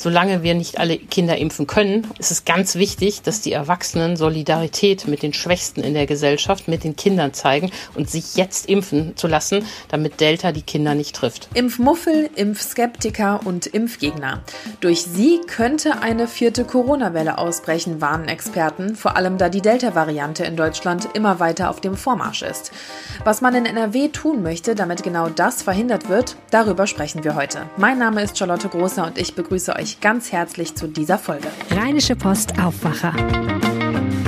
Solange wir nicht alle Kinder impfen können, ist es ganz wichtig, dass die Erwachsenen Solidarität mit den Schwächsten in der Gesellschaft, mit den Kindern zeigen und sich jetzt impfen zu lassen, damit Delta die Kinder nicht trifft. Impfmuffel, Impfskeptiker und Impfgegner. Durch sie könnte eine vierte Corona-Welle ausbrechen, warnen Experten, vor allem da die Delta-Variante in Deutschland immer weiter auf dem Vormarsch ist. Was man in NRW tun möchte, damit genau das verhindert wird, darüber sprechen wir heute. Mein Name ist Charlotte Großer und ich begrüße euch euch ganz herzlich zu dieser Folge. Rheinische Post Aufwacher.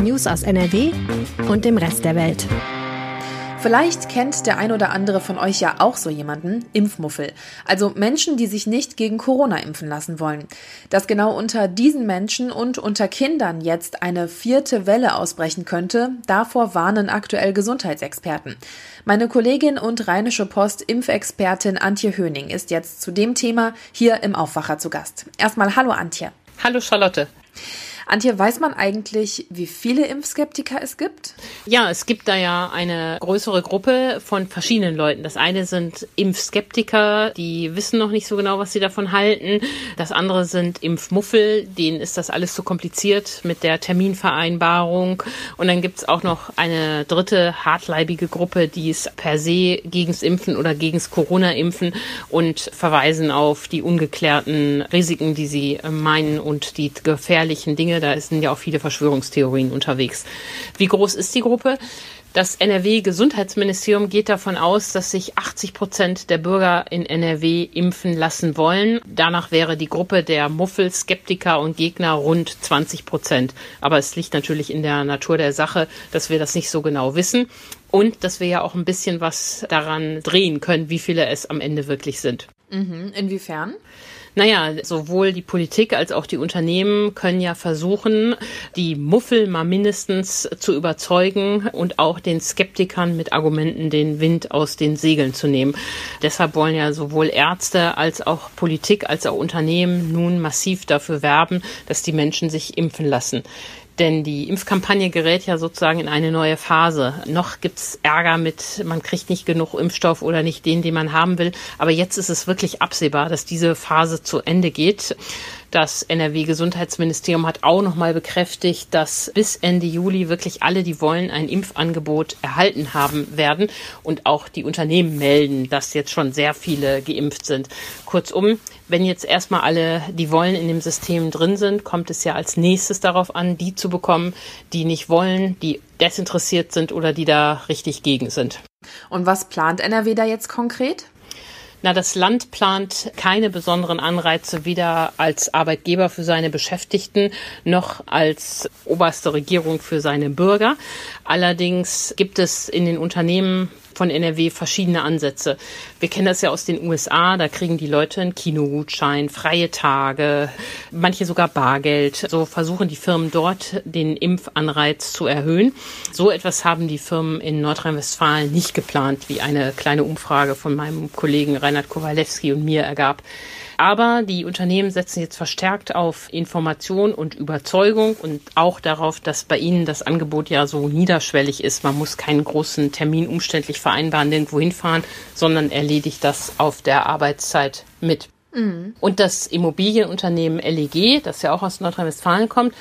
News aus NRW und dem Rest der Welt. Vielleicht kennt der ein oder andere von euch ja auch so jemanden, Impfmuffel. Also Menschen, die sich nicht gegen Corona impfen lassen wollen. Dass genau unter diesen Menschen und unter Kindern jetzt eine vierte Welle ausbrechen könnte, davor warnen aktuell Gesundheitsexperten. Meine Kollegin und Rheinische Post Impfexpertin Antje Höning ist jetzt zu dem Thema hier im Aufwacher zu Gast. Erstmal hallo Antje. Hallo Charlotte. Antje, weiß man eigentlich, wie viele Impfskeptiker es gibt? Ja, es gibt da ja eine größere Gruppe von verschiedenen Leuten. Das eine sind Impfskeptiker, die wissen noch nicht so genau, was sie davon halten. Das andere sind Impfmuffel, denen ist das alles zu kompliziert mit der Terminvereinbarung. Und dann gibt's auch noch eine dritte hartleibige Gruppe, die ist per se gegens Impfen oder gegens Corona-Impfen und verweisen auf die ungeklärten Risiken, die sie meinen und die gefährlichen Dinge, da sind ja auch viele Verschwörungstheorien unterwegs. Wie groß ist die Gruppe? Das NRW-Gesundheitsministerium geht davon aus, dass sich 80 Prozent der Bürger in NRW impfen lassen wollen. Danach wäre die Gruppe der Muffel, Skeptiker und Gegner rund 20 Prozent. Aber es liegt natürlich in der Natur der Sache, dass wir das nicht so genau wissen und dass wir ja auch ein bisschen was daran drehen können, wie viele es am Ende wirklich sind. Mhm. Inwiefern? Naja, sowohl die Politik als auch die Unternehmen können ja versuchen, die Muffel mal mindestens zu überzeugen und auch den Skeptikern mit Argumenten den Wind aus den Segeln zu nehmen. Deshalb wollen ja sowohl Ärzte als auch Politik als auch Unternehmen nun massiv dafür werben, dass die Menschen sich impfen lassen. Denn die Impfkampagne gerät ja sozusagen in eine neue Phase. Noch gibt's Ärger mit, man kriegt nicht genug Impfstoff oder nicht den, den man haben will. Aber jetzt ist es wirklich absehbar, dass diese Phase zu Ende geht. Das NRW-Gesundheitsministerium hat auch nochmal bekräftigt, dass bis Ende Juli wirklich alle, die wollen, ein Impfangebot erhalten haben werden. Und auch die Unternehmen melden, dass jetzt schon sehr viele geimpft sind. Kurzum, wenn jetzt erstmal alle, die wollen, in dem System drin sind, kommt es ja als nächstes darauf an, die zu bekommen, die nicht wollen, die desinteressiert sind oder die da richtig gegen sind. Und was plant NRW da jetzt konkret? Na, das Land plant keine besonderen Anreize weder als Arbeitgeber für seine Beschäftigten noch als oberste Regierung für seine Bürger. Allerdings gibt es in den Unternehmen von NRW verschiedene Ansätze. Wir kennen das ja aus den USA, da kriegen die Leute einen Kinogutschein, freie Tage, manche sogar Bargeld. So versuchen die Firmen dort den Impfanreiz zu erhöhen. So etwas haben die Firmen in Nordrhein-Westfalen nicht geplant, wie eine kleine Umfrage von meinem Kollegen Reinhard Kowalewski und mir ergab. Aber die Unternehmen setzen jetzt verstärkt auf Information und Überzeugung und auch darauf, dass bei ihnen das Angebot ja so niederschwellig ist. Man muss keinen großen Termin umständlich vereinbaren, irgendwo hinfahren, sondern erledigt das auf der Arbeitszeit mit. Mhm. Und das Immobilienunternehmen LEG, das ja auch aus Nordrhein-Westfalen kommt,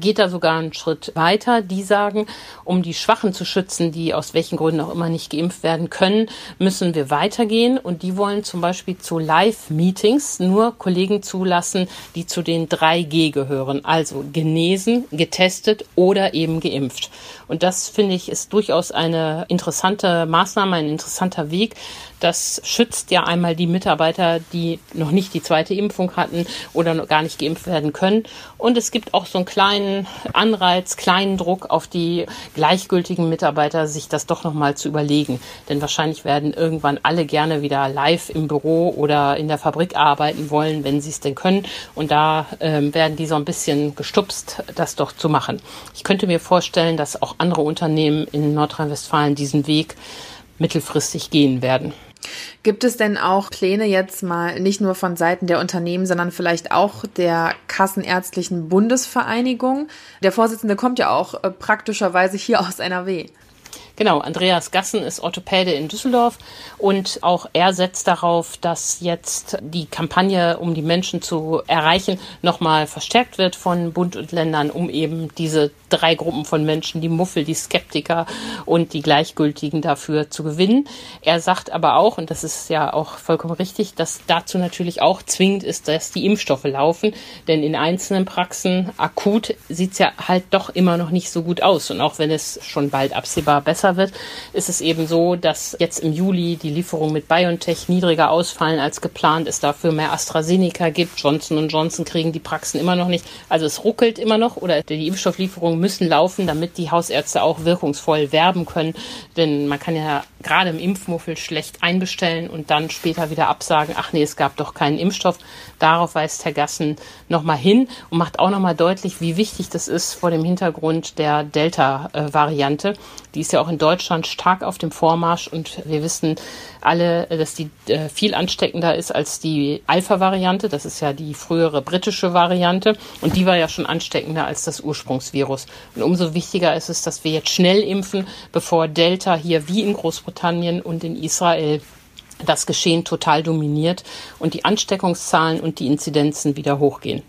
geht da sogar einen Schritt weiter. Die sagen, um die Schwachen zu schützen, die aus welchen Gründen auch immer nicht geimpft werden können, müssen wir weitergehen. Und die wollen zum Beispiel zu Live-Meetings nur Kollegen zulassen, die zu den 3G gehören. Also genesen, getestet oder eben geimpft. Und das finde ich ist durchaus eine interessante Maßnahme, ein interessanter Weg. Das schützt ja einmal die Mitarbeiter, die noch nicht die zweite Impfung hatten oder noch gar nicht geimpft werden können. Und es gibt auch so einen kleinen Anreiz, kleinen Druck auf die gleichgültigen Mitarbeiter, sich das doch nochmal zu überlegen. Denn wahrscheinlich werden irgendwann alle gerne wieder live im Büro oder in der Fabrik arbeiten wollen, wenn sie es denn können. Und da ähm, werden die so ein bisschen gestupst, das doch zu machen. Ich könnte mir vorstellen, dass auch andere Unternehmen in Nordrhein-Westfalen diesen Weg mittelfristig gehen werden. Gibt es denn auch Pläne jetzt mal nicht nur von Seiten der Unternehmen, sondern vielleicht auch der Kassenärztlichen Bundesvereinigung? Der Vorsitzende kommt ja auch äh, praktischerweise hier aus NRW. Genau, Andreas Gassen ist Orthopäde in Düsseldorf und auch er setzt darauf, dass jetzt die Kampagne, um die Menschen zu erreichen, nochmal verstärkt wird von Bund und Ländern, um eben diese drei Gruppen von Menschen, die Muffel, die Skeptiker und die Gleichgültigen dafür zu gewinnen. Er sagt aber auch, und das ist ja auch vollkommen richtig, dass dazu natürlich auch zwingend ist, dass die Impfstoffe laufen, denn in einzelnen Praxen akut sieht es ja halt doch immer noch nicht so gut aus und auch wenn es schon bald absehbar besser besser wird, ist es eben so, dass jetzt im Juli die Lieferungen mit BioNTech niedriger ausfallen als geplant, es dafür mehr AstraZeneca gibt. Johnson Johnson kriegen die Praxen immer noch nicht. Also es ruckelt immer noch oder die Impfstofflieferungen müssen laufen, damit die Hausärzte auch wirkungsvoll werben können. Denn man kann ja gerade im Impfmuffel schlecht einbestellen und dann später wieder absagen, ach nee, es gab doch keinen Impfstoff. Darauf weist Herr Gassen nochmal hin und macht auch nochmal deutlich, wie wichtig das ist vor dem Hintergrund der Delta-Variante. Die ist ja auch in Deutschland stark auf dem Vormarsch und wir wissen alle, dass die äh, viel ansteckender ist als die Alpha-Variante. Das ist ja die frühere britische Variante und die war ja schon ansteckender als das Ursprungsvirus. Und umso wichtiger ist es, dass wir jetzt schnell impfen, bevor Delta hier wie in Großbritannien und in Israel das Geschehen total dominiert und die Ansteckungszahlen und die Inzidenzen wieder hochgehen.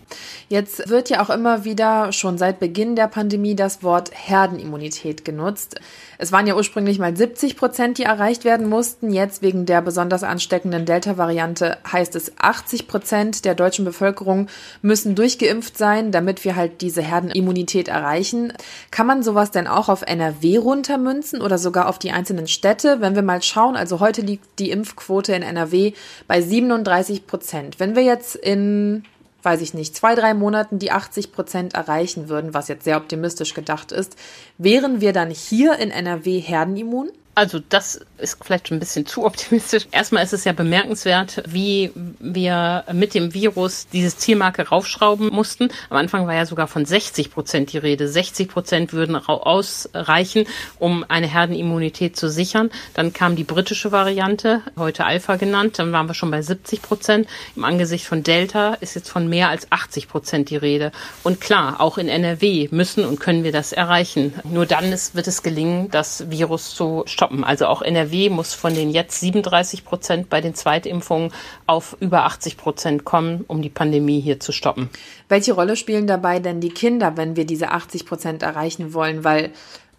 Jetzt wird ja auch immer wieder schon seit Beginn der Pandemie das Wort Herdenimmunität genutzt. Es waren ja ursprünglich mal 70 Prozent, die erreicht werden mussten. Jetzt wegen der besonders ansteckenden Delta-Variante heißt es 80 Prozent der deutschen Bevölkerung müssen durchgeimpft sein, damit wir halt diese Herdenimmunität erreichen. Kann man sowas denn auch auf NRW runtermünzen oder sogar auf die einzelnen Städte? Wenn wir mal schauen, also heute liegt die Impfquote in NRW bei 37 Prozent. Wenn wir jetzt in weiß ich nicht, zwei, drei Monaten die 80 Prozent erreichen würden, was jetzt sehr optimistisch gedacht ist, wären wir dann hier in NRW herdenimmun? Also das ist vielleicht schon ein bisschen zu optimistisch. Erstmal ist es ja bemerkenswert, wie wir mit dem Virus dieses Zielmarke raufschrauben mussten. Am Anfang war ja sogar von 60 Prozent die Rede. 60 Prozent würden ausreichen, um eine Herdenimmunität zu sichern. Dann kam die britische Variante, heute Alpha genannt. Dann waren wir schon bei 70 Prozent. Im Angesicht von Delta ist jetzt von mehr als 80 Prozent die Rede. Und klar, auch in NRW müssen und können wir das erreichen. Nur dann ist, wird es gelingen, das Virus zu stoppen stoppen. Also auch NRW muss von den jetzt 37 Prozent bei den Zweitimpfungen auf über 80 Prozent kommen, um die Pandemie hier zu stoppen. Welche Rolle spielen dabei denn die Kinder, wenn wir diese 80 Prozent erreichen wollen? Weil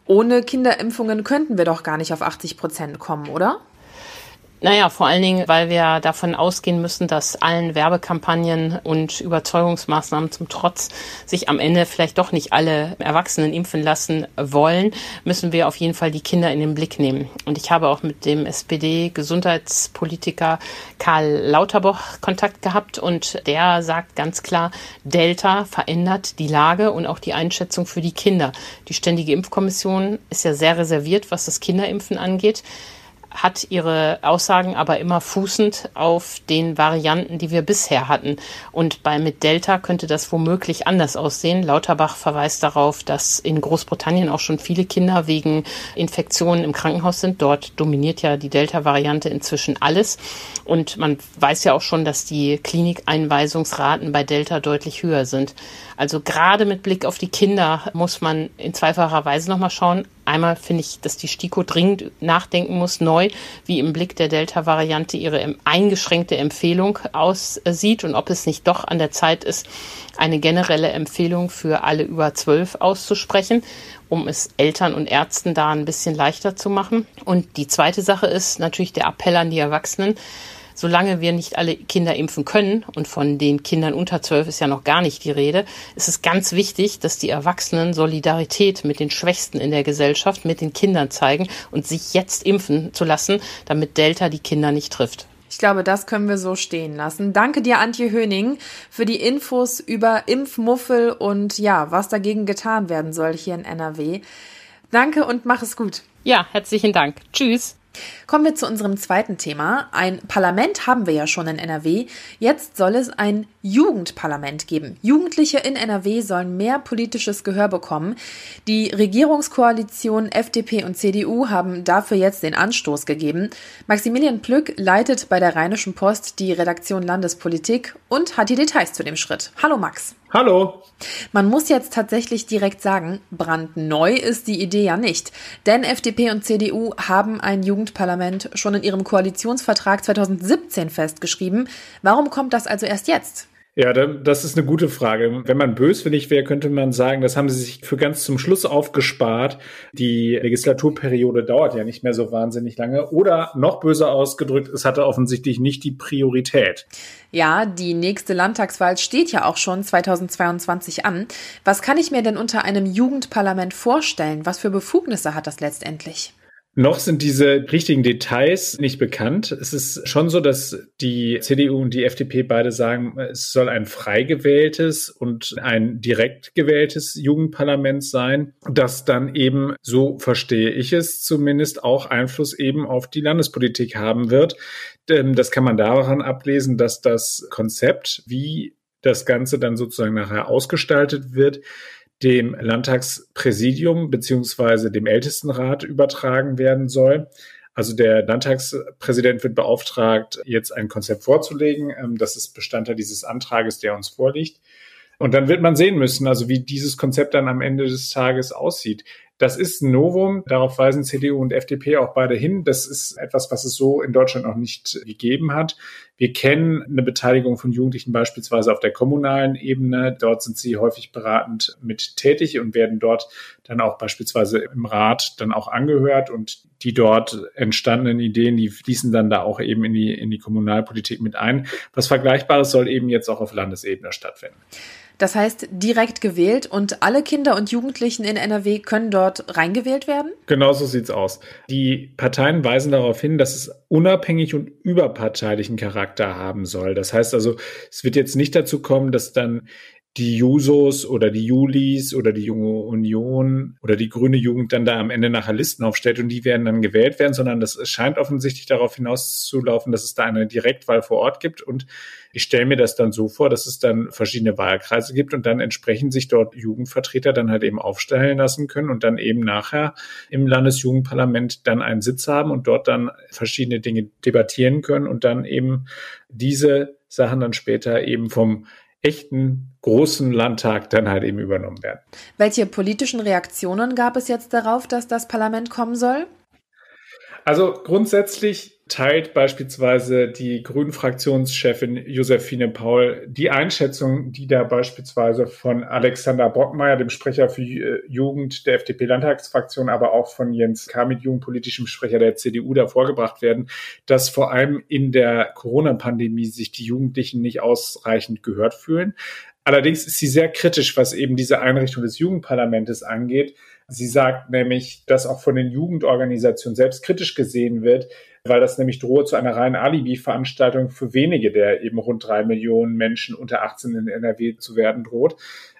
ohne Kinderimpfungen könnten wir doch gar nicht auf 80 Prozent kommen, oder? Naja, vor allen Dingen, weil wir davon ausgehen müssen, dass allen Werbekampagnen und Überzeugungsmaßnahmen zum Trotz sich am Ende vielleicht doch nicht alle Erwachsenen impfen lassen wollen, müssen wir auf jeden Fall die Kinder in den Blick nehmen. Und ich habe auch mit dem SPD-Gesundheitspolitiker Karl Lauterbach Kontakt gehabt und der sagt ganz klar, Delta verändert die Lage und auch die Einschätzung für die Kinder. Die Ständige Impfkommission ist ja sehr reserviert, was das Kinderimpfen angeht hat ihre Aussagen aber immer fußend auf den Varianten, die wir bisher hatten. Und bei mit Delta könnte das womöglich anders aussehen. Lauterbach verweist darauf, dass in Großbritannien auch schon viele Kinder wegen Infektionen im Krankenhaus sind. Dort dominiert ja die Delta-Variante inzwischen alles. Und man weiß ja auch schon, dass die Klinikeinweisungsraten bei Delta deutlich höher sind. Also gerade mit Blick auf die Kinder muss man in zweifacher Weise nochmal schauen. Einmal finde ich, dass die STIKO dringend nachdenken muss, neu, wie im Blick der Delta-Variante ihre eingeschränkte Empfehlung aussieht und ob es nicht doch an der Zeit ist, eine generelle Empfehlung für alle über zwölf auszusprechen, um es Eltern und Ärzten da ein bisschen leichter zu machen. Und die zweite Sache ist natürlich der Appell an die Erwachsenen, solange wir nicht alle Kinder impfen können, und von den Kindern unter zwölf ist ja noch gar nicht die Rede, ist es ganz wichtig, dass die Erwachsenen Solidarität mit den Schwächsten in der Gesellschaft, mit den Kindern zeigen und sich jetzt impfen zu lassen, damit Delta die Kinder nicht trifft. Ich glaube, das können wir so stehen lassen. Danke dir, Antje Höning, für die Infos über Impfmuffel und ja, was dagegen getan werden soll hier in NRW. Danke und mach es gut. Ja, herzlichen Dank. Tschüss. Kommen wir zu unserem zweiten Thema. Ein Parlament haben wir ja schon in NRW. Jetzt soll es ein Jugendparlament geben. Jugendliche in NRW sollen mehr politisches Gehör bekommen. Die Regierungskoalition FDP und CDU haben dafür jetzt den Anstoß gegeben. Maximilian Plück leitet bei der Rheinischen Post die Redaktion Landespolitik und hat die Details zu dem Schritt. Hallo Max. Hallo. Man muss jetzt tatsächlich direkt sagen, brandneu ist die Idee ja nicht. Denn FDP und CDU haben ein Jugendparlament schon in ihrem Koalitionsvertrag 2017 festgeschrieben. Warum kommt das also erst jetzt? Ja, das ist eine gute Frage. Wenn man böswillig wäre, könnte man sagen, das haben sie sich für ganz zum Schluss aufgespart. Die Legislaturperiode dauert ja nicht mehr so wahnsinnig lange. Oder noch böser ausgedrückt, es hatte offensichtlich nicht die Priorität. Ja, die nächste Landtagswahl steht ja auch schon 2022 an. Was kann ich mir denn unter einem Jugendparlament vorstellen? Was für Befugnisse hat das letztendlich? Noch sind diese richtigen Details nicht bekannt. Es ist schon so, dass die CDU und die FDP beide sagen, es soll ein frei gewähltes und ein direkt gewähltes Jugendparlament sein, das dann eben, so verstehe ich es zumindest, auch Einfluss eben auf die Landespolitik haben wird. Das kann man daran ablesen, dass das Konzept, wie das Ganze dann sozusagen nachher ausgestaltet wird, dem Landtagspräsidium beziehungsweise dem Ältestenrat übertragen werden soll. Also der Landtagspräsident wird beauftragt, jetzt ein Konzept vorzulegen. Ähm, das ist Bestandteil dieses Antrages, der uns vorliegt. Und dann wird man sehen müssen, also wie dieses Konzept dann am Ende des Tages aussieht. Das ist ein Novum. Darauf weisen CDU und FDP auch beide hin. Das ist etwas, was es so in Deutschland noch nicht gegeben hat. Wir kennen eine Beteiligung von Jugendlichen beispielsweise auf der kommunalen Ebene. Dort sind sie häufig beratend mit tätig und werden dort dann auch beispielsweise im Rat dann auch angehört und die dort entstandenen Ideen, die fließen dann da auch eben in die, in die Kommunalpolitik mit ein. Was Vergleichbares soll eben jetzt auch auf Landesebene stattfinden. Das heißt, direkt gewählt und alle Kinder und Jugendlichen in NRW können dort reingewählt werden? Genau so sieht's aus. Die Parteien weisen darauf hin, dass es unabhängig und überparteilichen Charakter haben soll. Das heißt also, es wird jetzt nicht dazu kommen, dass dann die Jusos oder die Julis oder die Junge Union oder die grüne Jugend dann da am Ende nachher Listen aufstellt und die werden dann gewählt werden, sondern das scheint offensichtlich darauf hinauszulaufen, dass es da eine Direktwahl vor Ort gibt. Und ich stelle mir das dann so vor, dass es dann verschiedene Wahlkreise gibt und dann entsprechend sich dort Jugendvertreter dann halt eben aufstellen lassen können und dann eben nachher im Landesjugendparlament dann einen Sitz haben und dort dann verschiedene Dinge debattieren können und dann eben diese Sachen dann später eben vom echten großen Landtag dann halt eben übernommen werden. Welche politischen Reaktionen gab es jetzt darauf, dass das Parlament kommen soll? Also grundsätzlich teilt beispielsweise die Grünen-Fraktionschefin Josephine Paul die Einschätzung, die da beispielsweise von Alexander Brockmeier, dem Sprecher für äh, Jugend der FDP-Landtagsfraktion, aber auch von Jens Kamit, jugendpolitischem Sprecher der CDU, da vorgebracht werden, dass vor allem in der Corona-Pandemie sich die Jugendlichen nicht ausreichend gehört fühlen. Allerdings ist sie sehr kritisch, was eben diese Einrichtung des Jugendparlamentes angeht. Sie sagt nämlich, dass auch von den Jugendorganisationen selbst kritisch gesehen wird, weil das nämlich drohe zu einer reinen Alibi-Veranstaltung für wenige der eben rund drei Millionen Menschen unter 18 in NRW zu werden droht.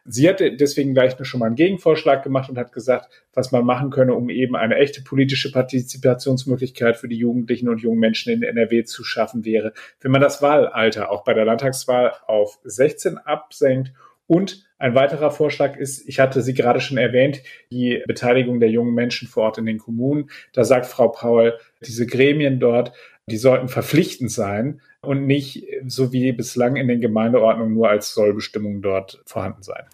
Sie hat deswegen gleich schon mal einen Gegenvorschlag gemacht und hat gesagt, was man machen könne, um eben eine echte politische Partizipationsmöglichkeit für die Jugendlichen und jungen Menschen in NRW zu schaffen wäre, wenn man das Wahlalter auch bei der Landtagswahl auf 16 absenkt und ein weiterer Vorschlag ist, ich hatte sie gerade schon erwähnt, die Beteiligung der jungen Menschen vor Ort in den Kommunen. Da sagt Frau Paul, diese Gremien dort, die sollten verpflichtend sein und nicht so wie bislang in den Gemeindeordnungen nur als Sollbestimmung dort vorhanden sein.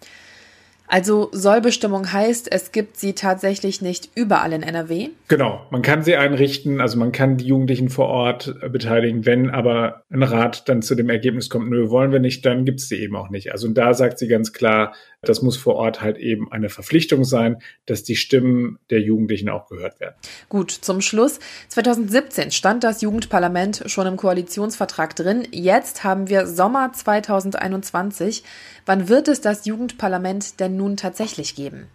Also Sollbestimmung heißt, es gibt sie tatsächlich nicht überall in NRW? Genau, man kann sie einrichten, also man kann die Jugendlichen vor Ort beteiligen, wenn aber ein Rat dann zu dem Ergebnis kommt, nö, wollen wir nicht, dann gibt es sie eben auch nicht. Also da sagt sie ganz klar, das muss vor Ort halt eben eine Verpflichtung sein, dass die Stimmen der Jugendlichen auch gehört werden. Gut, zum Schluss. 2017 stand das Jugendparlament schon im Koalitionsvertrag drin. Jetzt haben wir Sommer 2021. Wann wird es das Jugendparlament denn nun tatsächlich geben?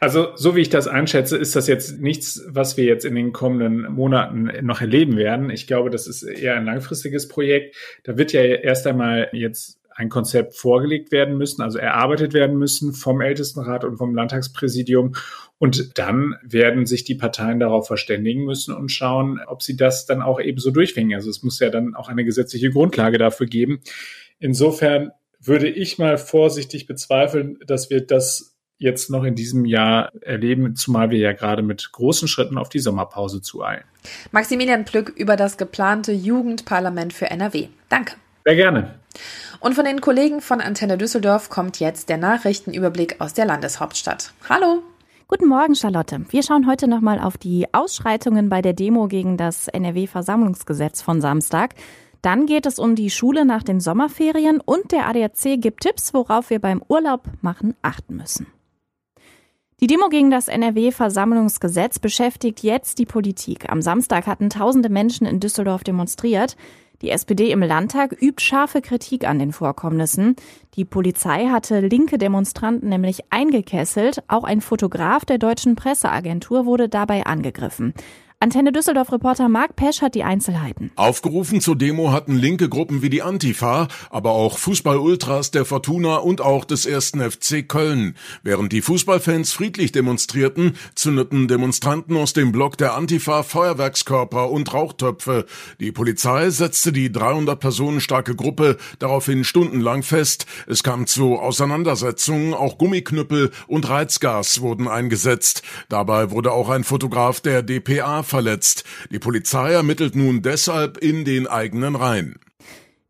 Also, so wie ich das einschätze, ist das jetzt nichts, was wir jetzt in den kommenden Monaten noch erleben werden. Ich glaube, das ist eher ein langfristiges Projekt. Da wird ja erst einmal jetzt ein Konzept vorgelegt werden müssen, also erarbeitet werden müssen vom Ältestenrat und vom Landtagspräsidium. Und dann werden sich die Parteien darauf verständigen müssen und schauen, ob sie das dann auch ebenso durchwingen. Also es muss ja dann auch eine gesetzliche Grundlage dafür geben. Insofern würde ich mal vorsichtig bezweifeln, dass wir das jetzt noch in diesem Jahr erleben, zumal wir ja gerade mit großen Schritten auf die Sommerpause zueilen. Maximilian Plück über das geplante Jugendparlament für NRW. Danke. Sehr gerne. Und von den Kollegen von Antenne Düsseldorf kommt jetzt der Nachrichtenüberblick aus der Landeshauptstadt. Hallo. Guten Morgen, Charlotte. Wir schauen heute nochmal auf die Ausschreitungen bei der Demo gegen das NRW-Versammlungsgesetz von Samstag. Dann geht es um die Schule nach den Sommerferien und der ADAC gibt Tipps, worauf wir beim Urlaub machen achten müssen. Die Demo gegen das NRW-Versammlungsgesetz beschäftigt jetzt die Politik. Am Samstag hatten tausende Menschen in Düsseldorf demonstriert. Die SPD im Landtag übt scharfe Kritik an den Vorkommnissen. Die Polizei hatte linke Demonstranten nämlich eingekesselt. Auch ein Fotograf der deutschen Presseagentur wurde dabei angegriffen. Antenne Düsseldorf-Reporter Marc Pesch hat die Einzelheiten. Aufgerufen zur Demo hatten linke Gruppen wie die Antifa, aber auch Fußball-Ultras der Fortuna und auch des ersten FC Köln. Während die Fußballfans friedlich demonstrierten, zündeten Demonstranten aus dem Block der Antifa Feuerwerkskörper und Rauchtöpfe. Die Polizei setzte die 300 Personen starke Gruppe daraufhin stundenlang fest. Es kam zu Auseinandersetzungen, auch Gummiknüppel und Reizgas wurden eingesetzt. Dabei wurde auch ein Fotograf der DPA verletzt. Die Polizei ermittelt nun deshalb in den eigenen Reihen.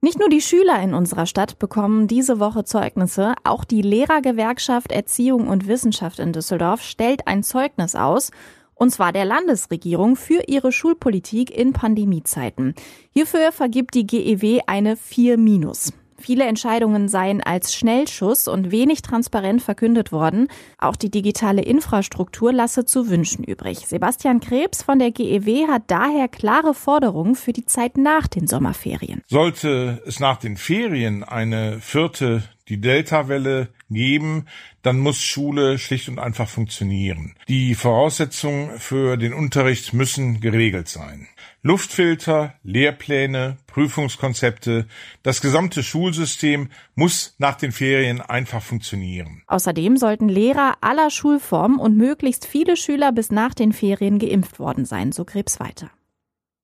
Nicht nur die Schüler in unserer Stadt bekommen diese Woche Zeugnisse, auch die Lehrergewerkschaft Erziehung und Wissenschaft in Düsseldorf stellt ein Zeugnis aus, und zwar der Landesregierung für ihre Schulpolitik in Pandemiezeiten. Hierfür vergibt die GEW eine 4 minus. Viele Entscheidungen seien als Schnellschuss und wenig transparent verkündet worden. Auch die digitale Infrastruktur lasse zu wünschen übrig. Sebastian Krebs von der GEW hat daher klare Forderungen für die Zeit nach den Sommerferien. Sollte es nach den Ferien eine vierte die Delta-Welle geben, dann muss Schule schlicht und einfach funktionieren. Die Voraussetzungen für den Unterricht müssen geregelt sein. Luftfilter, Lehrpläne, Prüfungskonzepte, das gesamte Schulsystem muss nach den Ferien einfach funktionieren. Außerdem sollten Lehrer aller Schulformen und möglichst viele Schüler bis nach den Ferien geimpft worden sein, so Krebs weiter.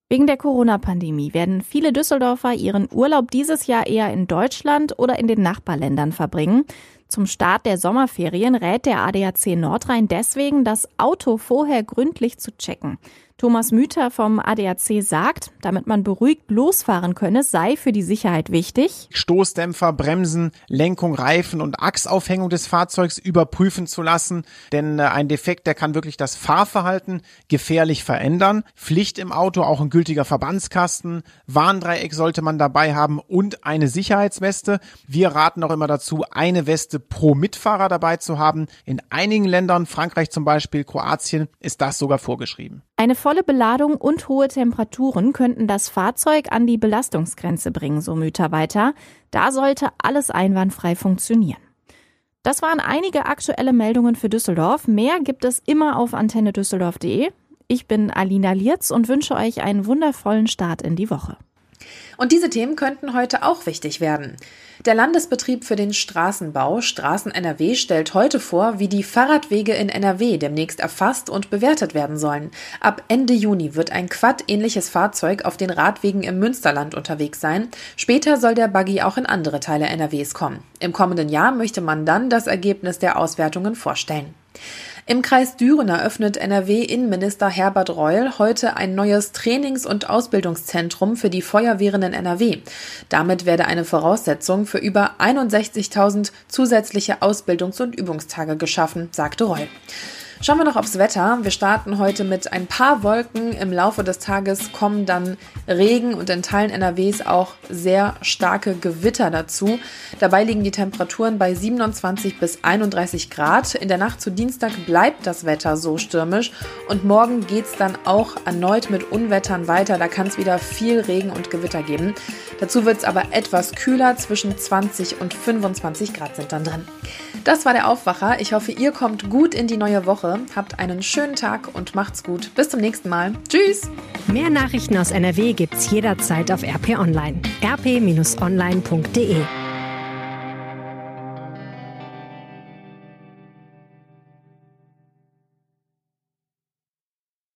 Wegen der Corona-Pandemie werden viele Düsseldorfer ihren Urlaub dieses Jahr eher in Deutschland oder in den Nachbarländern verbringen. Zum Start der Sommerferien rät der ADAC Nordrhein deswegen, das Auto vorher gründlich zu checken. Thomas Müther vom ADAC sagt, damit man beruhigt losfahren könne, sei für die Sicherheit wichtig. Stoßdämpfer, Bremsen, Lenkung, Reifen und Achsaufhängung des Fahrzeugs überprüfen zu lassen. Denn äh, ein Defekt, der kann wirklich das Fahrverhalten gefährlich verändern. Pflicht im Auto, auch ein gültiger Verbandskasten. Warndreieck sollte man dabei haben und eine Sicherheitsweste. Wir raten auch immer dazu, eine Weste pro Mitfahrer dabei zu haben. In einigen Ländern, Frankreich zum Beispiel, Kroatien, ist das sogar vorgeschrieben. Eine volle Beladung und hohe Temperaturen könnten das Fahrzeug an die Belastungsgrenze bringen, so Müther weiter. Da sollte alles einwandfrei funktionieren. Das waren einige aktuelle Meldungen für Düsseldorf. Mehr gibt es immer auf antennedüsseldorf.de. Ich bin Alina Lierz und wünsche euch einen wundervollen Start in die Woche. Und diese Themen könnten heute auch wichtig werden. Der Landesbetrieb für den Straßenbau Straßen NRW stellt heute vor, wie die Fahrradwege in NRW demnächst erfasst und bewertet werden sollen. Ab Ende Juni wird ein Quad-ähnliches Fahrzeug auf den Radwegen im Münsterland unterwegs sein. Später soll der Buggy auch in andere Teile NRWs kommen. Im kommenden Jahr möchte man dann das Ergebnis der Auswertungen vorstellen. Im Kreis Düren eröffnet NRW-Innenminister Herbert Reul heute ein neues Trainings- und Ausbildungszentrum für die Feuerwehren in NRW. Damit werde eine Voraussetzung für über 61.000 zusätzliche Ausbildungs- und Übungstage geschaffen, sagte Reul. Schauen wir noch aufs Wetter. Wir starten heute mit ein paar Wolken. Im Laufe des Tages kommen dann Regen und in Teilen NRWs auch sehr starke Gewitter dazu. Dabei liegen die Temperaturen bei 27 bis 31 Grad. In der Nacht zu Dienstag bleibt das Wetter so stürmisch und morgen geht es dann auch erneut mit Unwettern weiter. Da kann es wieder viel Regen und Gewitter geben. Dazu wird es aber etwas kühler. Zwischen 20 und 25 Grad sind dann drin. Das war der Aufwacher. Ich hoffe, ihr kommt gut in die neue Woche. Habt einen schönen Tag und macht's gut. Bis zum nächsten Mal. Tschüss. Mehr Nachrichten aus NRW gibt's jederzeit auf RP Online. rp-online.de